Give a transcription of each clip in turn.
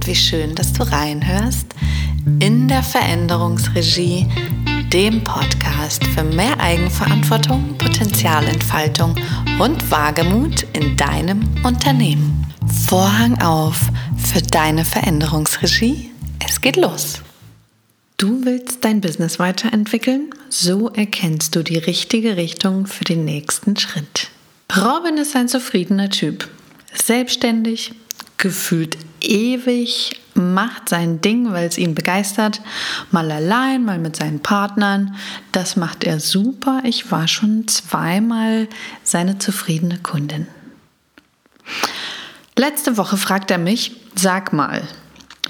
und wie schön, dass du reinhörst in der Veränderungsregie, dem Podcast für mehr Eigenverantwortung, Potenzialentfaltung und Wagemut in deinem Unternehmen. Vorhang auf für deine Veränderungsregie. Es geht los. Du willst dein Business weiterentwickeln? So erkennst du die richtige Richtung für den nächsten Schritt. Robin ist ein zufriedener Typ. Selbstständig, gefühlt ewig, macht sein Ding, weil es ihn begeistert. Mal allein, mal mit seinen Partnern. Das macht er super. Ich war schon zweimal seine zufriedene Kundin. Letzte Woche fragt er mich, sag mal,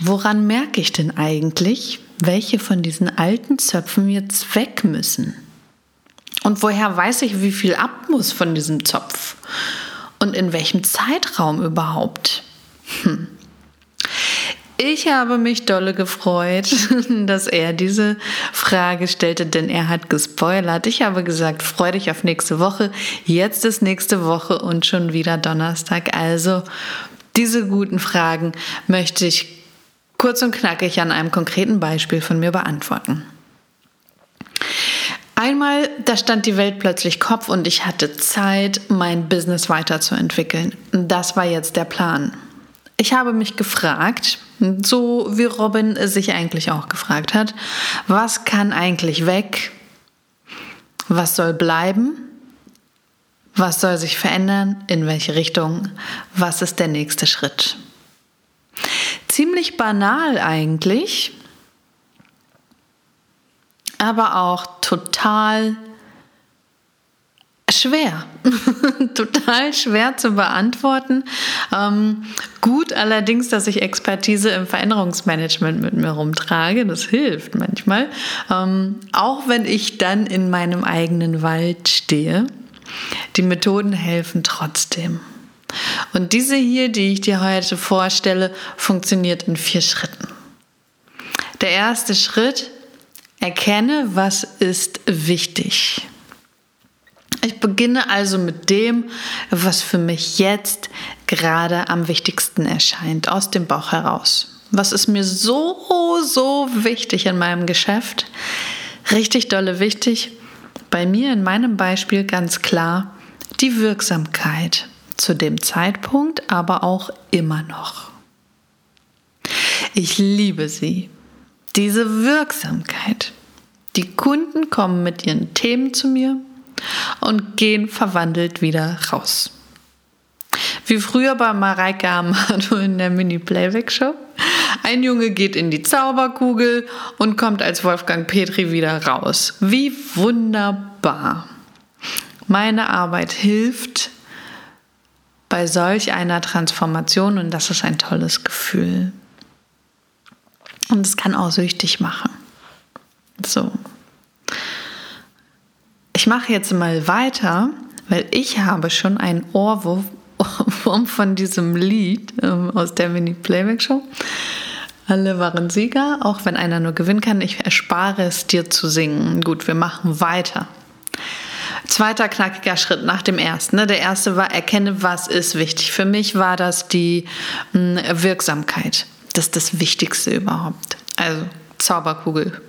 woran merke ich denn eigentlich, welche von diesen alten Zöpfen jetzt weg müssen? Und woher weiß ich, wie viel ab muss von diesem Zopf? Und in welchem Zeitraum überhaupt? Hm. Ich habe mich dolle gefreut, dass er diese Frage stellte, denn er hat gespoilert. Ich habe gesagt, freu dich auf nächste Woche. Jetzt ist nächste Woche und schon wieder Donnerstag. Also diese guten Fragen möchte ich kurz und knackig an einem konkreten Beispiel von mir beantworten. Einmal, da stand die Welt plötzlich Kopf und ich hatte Zeit, mein Business weiterzuentwickeln. Das war jetzt der Plan. Ich habe mich gefragt, so wie Robin sich eigentlich auch gefragt hat, was kann eigentlich weg? Was soll bleiben? Was soll sich verändern? In welche Richtung? Was ist der nächste Schritt? Ziemlich banal eigentlich, aber auch total schwer, total schwer zu beantworten. Ähm, gut allerdings, dass ich Expertise im Veränderungsmanagement mit mir rumtrage. Das hilft manchmal. Ähm, auch wenn ich dann in meinem eigenen Wald stehe. Die Methoden helfen trotzdem. Und diese hier, die ich dir heute vorstelle, funktioniert in vier Schritten. Der erste Schritt, erkenne, was ist wichtig. Ich beginne also mit dem, was für mich jetzt gerade am wichtigsten erscheint, aus dem Bauch heraus. Was ist mir so, so wichtig in meinem Geschäft? Richtig dolle wichtig. Bei mir in meinem Beispiel ganz klar die Wirksamkeit zu dem Zeitpunkt, aber auch immer noch. Ich liebe sie. Diese Wirksamkeit. Die Kunden kommen mit ihren Themen zu mir und gehen verwandelt wieder raus. Wie früher bei Mareike Amado in der Mini-Playback-Show. Ein Junge geht in die Zauberkugel und kommt als Wolfgang Petri wieder raus. Wie wunderbar. Meine Arbeit hilft bei solch einer Transformation und das ist ein tolles Gefühl. Und es kann auch süchtig machen. So. Ich mache jetzt mal weiter, weil ich habe schon einen Ohrwurf von diesem Lied ähm, aus der Mini-Playback-Show. Alle waren Sieger, auch wenn einer nur gewinnen kann. Ich erspare es dir zu singen. Gut, wir machen weiter. Zweiter knackiger Schritt nach dem ersten. Ne? Der erste war, erkenne, was ist wichtig. Für mich war das die hm, Wirksamkeit. Das ist das Wichtigste überhaupt. Also Zauberkugel.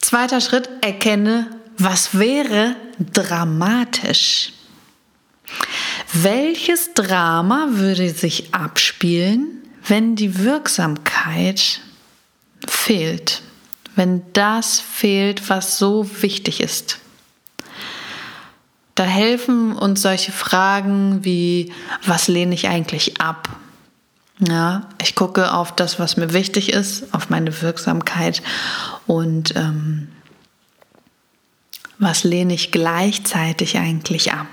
Zweiter Schritt, erkenne, was wäre dramatisch. Welches Drama würde sich abspielen, wenn die Wirksamkeit fehlt? Wenn das fehlt, was so wichtig ist? Da helfen uns solche Fragen wie, was lehne ich eigentlich ab? Ja, ich gucke auf das, was mir wichtig ist, auf meine Wirksamkeit und ähm, was lehne ich gleichzeitig eigentlich ab?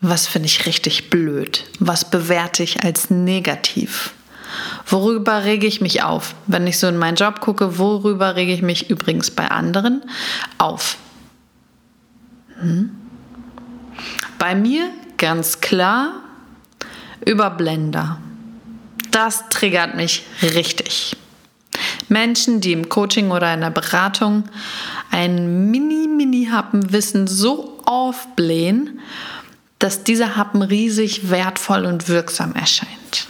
Was finde ich richtig blöd? Was bewerte ich als negativ? Worüber rege ich mich auf? Wenn ich so in meinen Job gucke, worüber rege ich mich übrigens bei anderen auf? Hm? Bei mir ganz klar über Blender. Das triggert mich richtig. Menschen, die im Coaching oder in der Beratung ein Mini-Mini-Happen-Wissen so aufblähen, dass dieser Happen riesig wertvoll und wirksam erscheint.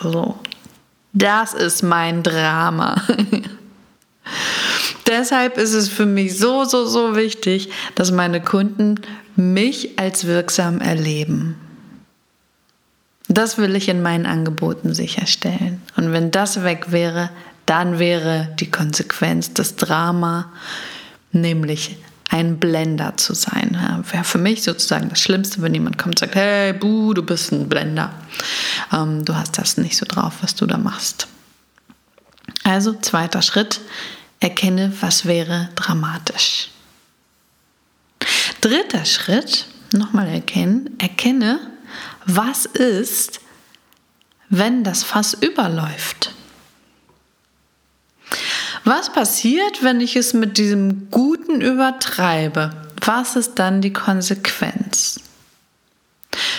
So. Das ist mein Drama. Deshalb ist es für mich so, so, so wichtig, dass meine Kunden mich als wirksam erleben. Das will ich in meinen Angeboten sicherstellen. Und wenn das weg wäre, dann wäre die Konsequenz das Drama, nämlich ein Blender zu sein. Ja, wäre für mich sozusagen das Schlimmste, wenn jemand kommt und sagt, hey, buh, du bist ein Blender. Ähm, du hast das nicht so drauf, was du da machst. Also zweiter Schritt, erkenne, was wäre dramatisch. Dritter Schritt, nochmal erkennen, erkenne, was ist, wenn das Fass überläuft. Was passiert, wenn ich es mit diesem Guten übertreibe? Was ist dann die Konsequenz?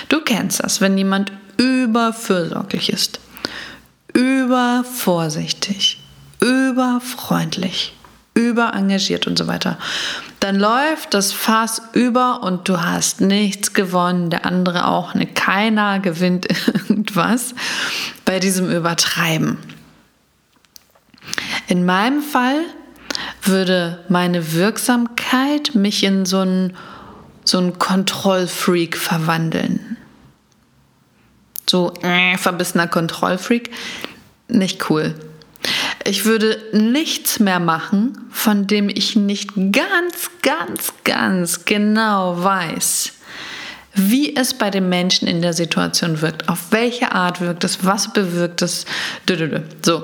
Du kennst das, wenn jemand überfürsorglich ist, übervorsichtig, überfreundlich, überengagiert und so weiter. Dann läuft das Fass über und du hast nichts gewonnen, der andere auch nicht. Keiner gewinnt irgendwas bei diesem Übertreiben. In meinem Fall würde meine Wirksamkeit mich in so einen, so einen Kontrollfreak verwandeln. So äh, verbissener Kontrollfreak. Nicht cool. Ich würde nichts mehr machen, von dem ich nicht ganz, ganz, ganz genau weiß, wie es bei den Menschen in der Situation wirkt, auf welche Art wirkt es, was bewirkt es. So,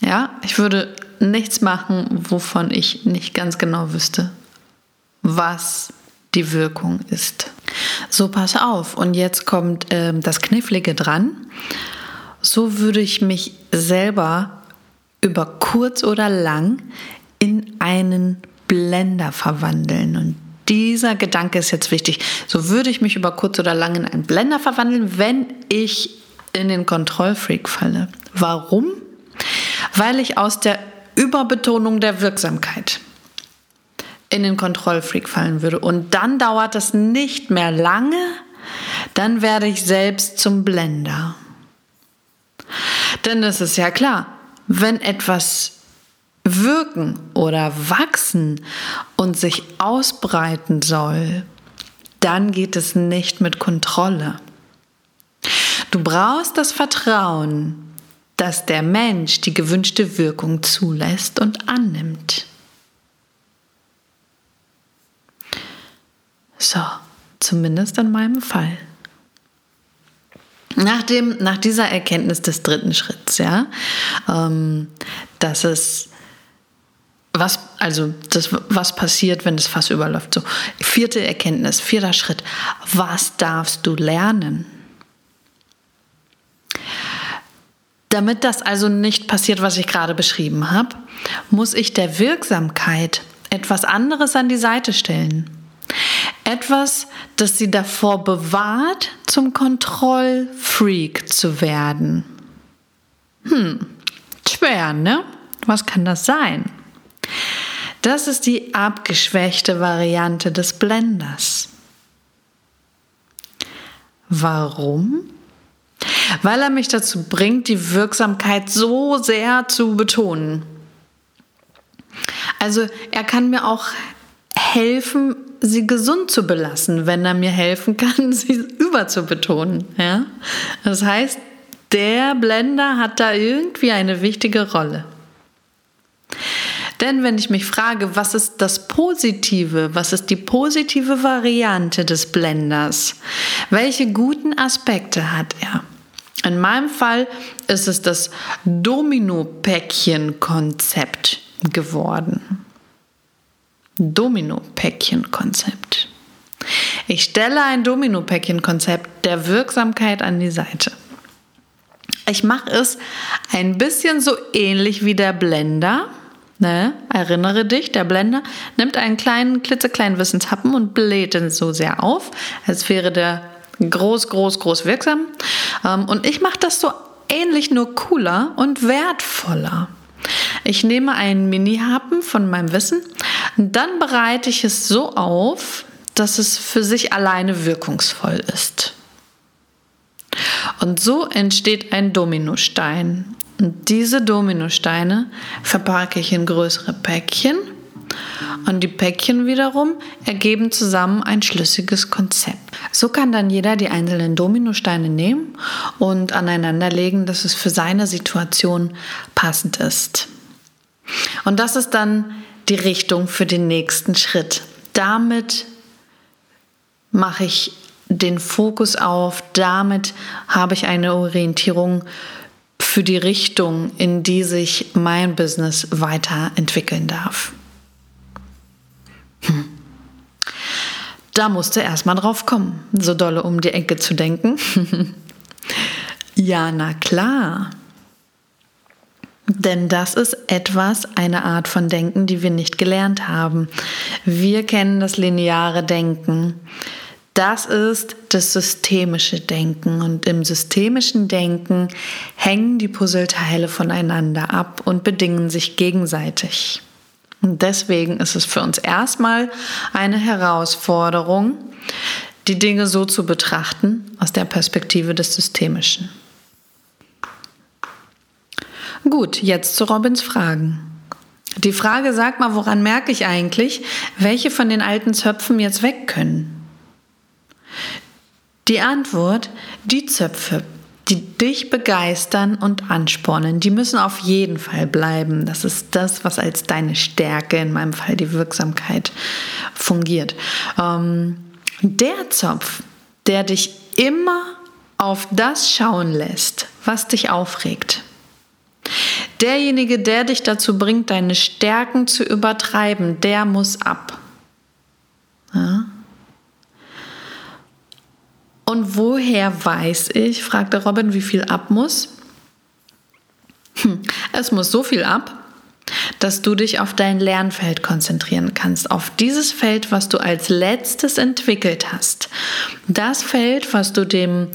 ja, ich würde nichts machen, wovon ich nicht ganz genau wüsste, was die Wirkung ist. So, pass auf. Und jetzt kommt äh, das Knifflige dran. So würde ich mich selber über kurz oder lang in einen Blender verwandeln. Und dieser Gedanke ist jetzt wichtig. So würde ich mich über kurz oder lang in einen Blender verwandeln, wenn ich in den Kontrollfreak falle. Warum? Weil ich aus der Überbetonung der Wirksamkeit in den Kontrollfreak fallen würde. Und dann dauert es nicht mehr lange, dann werde ich selbst zum Blender. Denn es ist ja klar, wenn etwas wirken oder wachsen und sich ausbreiten soll, dann geht es nicht mit Kontrolle. Du brauchst das Vertrauen, dass der Mensch die gewünschte Wirkung zulässt und annimmt. So, zumindest in meinem Fall. Nach, dem, nach dieser Erkenntnis des dritten Schritts, ja, ähm, dass es was, also das, was passiert, wenn das Fass überläuft. So, vierte Erkenntnis, vierter Schritt. Was darfst du lernen? Damit das also nicht passiert, was ich gerade beschrieben habe, muss ich der Wirksamkeit etwas anderes an die Seite stellen. Etwas, das sie davor bewahrt, zum Kontrollfreak zu werden. Hm, schwer, ne? Was kann das sein? Das ist die abgeschwächte Variante des Blenders. Warum? Weil er mich dazu bringt, die Wirksamkeit so sehr zu betonen. Also er kann mir auch helfen, sie gesund zu belassen, wenn er mir helfen kann, sie überzubetonen. Ja? Das heißt, der Blender hat da irgendwie eine wichtige Rolle. Denn wenn ich mich frage, was ist das Positive, was ist die positive Variante des Blenders, welche guten Aspekte hat er, in meinem Fall ist es das Domino-Päckchen-Konzept geworden. Domino-Päckchen-Konzept. Ich stelle ein Domino-Päckchen-Konzept der Wirksamkeit an die Seite. Ich mache es ein bisschen so ähnlich wie der Blender. Ne? Erinnere dich, der Blender nimmt einen kleinen, klitzekleinen Wissenshappen und bläht ihn so sehr auf, als wäre der groß, groß, groß wirksam. Ähm, und ich mache das so ähnlich, nur cooler und wertvoller. Ich nehme einen Mini-Happen von meinem Wissen, dann bereite ich es so auf, dass es für sich alleine wirkungsvoll ist. Und so entsteht ein Dominostein. Und diese Dominosteine verpacke ich in größere Päckchen. Und die Päckchen wiederum ergeben zusammen ein schlüssiges Konzept. So kann dann jeder die einzelnen Dominosteine nehmen und aneinanderlegen, dass es für seine Situation passend ist. Und das ist dann die Richtung für den nächsten Schritt. Damit mache ich den Fokus auf, damit habe ich eine Orientierung für die Richtung, in die sich mein Business weiterentwickeln darf. Da musste erstmal drauf kommen, so dolle um die Ecke zu denken. ja, na klar. Denn das ist etwas, eine Art von Denken, die wir nicht gelernt haben. Wir kennen das lineare Denken. Das ist das systemische Denken. Und im systemischen Denken hängen die Puzzleteile voneinander ab und bedingen sich gegenseitig. Und deswegen ist es für uns erstmal eine Herausforderung, die Dinge so zu betrachten aus der Perspektive des Systemischen. Gut, jetzt zu Robins Fragen. Die Frage sagt mal, woran merke ich eigentlich, welche von den alten Zöpfen jetzt weg können? Die Antwort, die Zöpfe, die dich begeistern und anspornen, die müssen auf jeden Fall bleiben. Das ist das, was als deine Stärke, in meinem Fall die Wirksamkeit, fungiert. Ähm, der Zopf, der dich immer auf das schauen lässt, was dich aufregt, Derjenige, der dich dazu bringt, deine Stärken zu übertreiben, der muss ab. Ja? Und woher weiß ich, fragte Robin, wie viel ab muss? Hm, es muss so viel ab, dass du dich auf dein Lernfeld konzentrieren kannst, auf dieses Feld, was du als letztes entwickelt hast. Das Feld, was du dem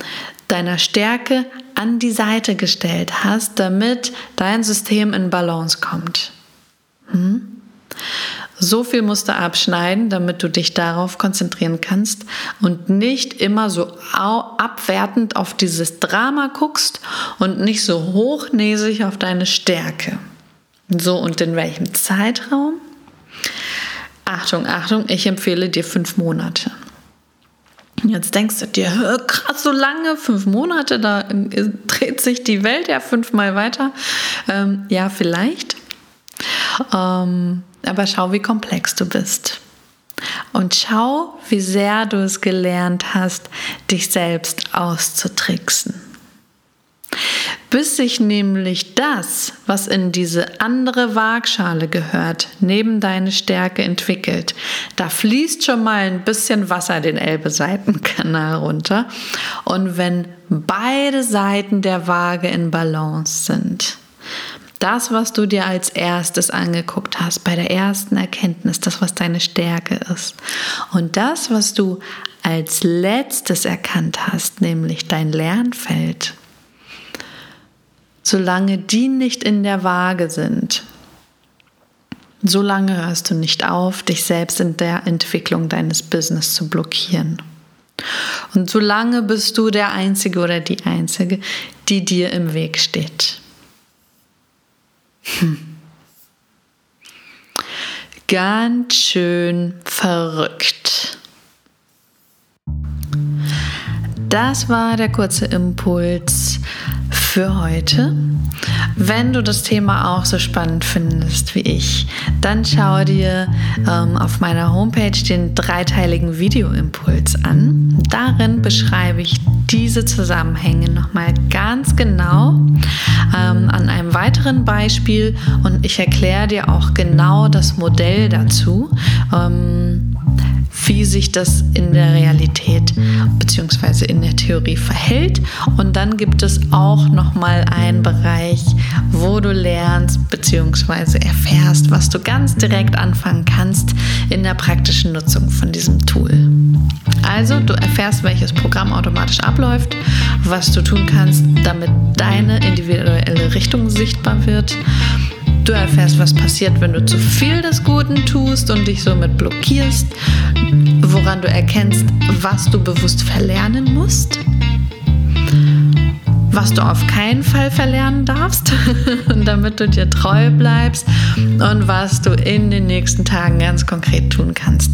deiner Stärke an die Seite gestellt hast, damit dein System in Balance kommt. Hm? So viel musst du abschneiden, damit du dich darauf konzentrieren kannst und nicht immer so abwertend auf dieses Drama guckst und nicht so hochnäsig auf deine Stärke. So, und in welchem Zeitraum? Achtung, Achtung, ich empfehle dir fünf Monate. Jetzt denkst du dir, krass, so lange, fünf Monate, da dreht sich die Welt ja fünfmal weiter. Ähm, ja, vielleicht. Ähm, aber schau, wie komplex du bist. Und schau, wie sehr du es gelernt hast, dich selbst auszutricksen bis sich nämlich das, was in diese andere Waagschale gehört, neben deine Stärke entwickelt. Da fließt schon mal ein bisschen Wasser den Elbe-Seitenkanal runter. Und wenn beide Seiten der Waage in Balance sind, das, was du dir als erstes angeguckt hast, bei der ersten Erkenntnis, das, was deine Stärke ist. Und das, was du als letztes erkannt hast, nämlich dein Lernfeld, solange die nicht in der Waage sind, solange hörst du nicht auf, dich selbst in der Entwicklung deines Business zu blockieren. Und solange bist du der Einzige oder die Einzige, die dir im Weg steht. Ganz schön verrückt. Das war der kurze Impuls für heute. Wenn du das Thema auch so spannend findest wie ich, dann schau dir ähm, auf meiner Homepage den dreiteiligen Videoimpuls an. Darin beschreibe ich diese Zusammenhänge nochmal ganz genau ähm, an einem weiteren Beispiel und ich erkläre dir auch genau das Modell dazu. Ähm, wie sich das in der Realität bzw. in der Theorie verhält. Und dann gibt es auch nochmal einen Bereich, wo du lernst bzw. erfährst, was du ganz direkt anfangen kannst in der praktischen Nutzung von diesem Tool. Also, du erfährst, welches Programm automatisch abläuft, was du tun kannst, damit deine individuelle Richtung sichtbar wird Du erfährst, was passiert, wenn du zu viel des Guten tust und dich somit blockierst, woran du erkennst, was du bewusst verlernen musst. was du auf keinen Fall verlernen darfst, damit du dir treu bleibst und was du in den nächsten Tagen ganz konkret tun kannst,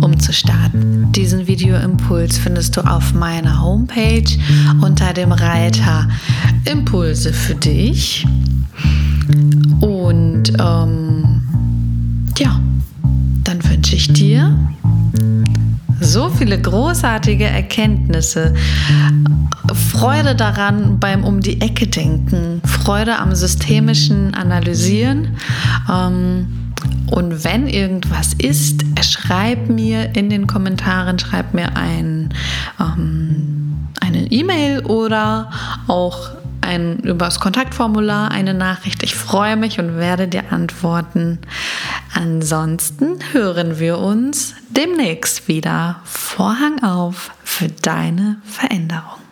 um zu starten. Diesen Videoimpuls findest du auf meiner Homepage unter dem Reiter Impulse für dich. Und ähm, ja, dann wünsche ich dir so viele großartige Erkenntnisse. Freude daran beim Um die Ecke denken, Freude am systemischen Analysieren. Ähm, und wenn irgendwas ist, schreib mir in den Kommentaren, schreib mir ein, ähm, eine E-Mail oder auch ein, übers Kontaktformular eine Nachricht. Ich freue mich und werde dir antworten. Ansonsten hören wir uns demnächst wieder. Vorhang auf für deine Veränderung.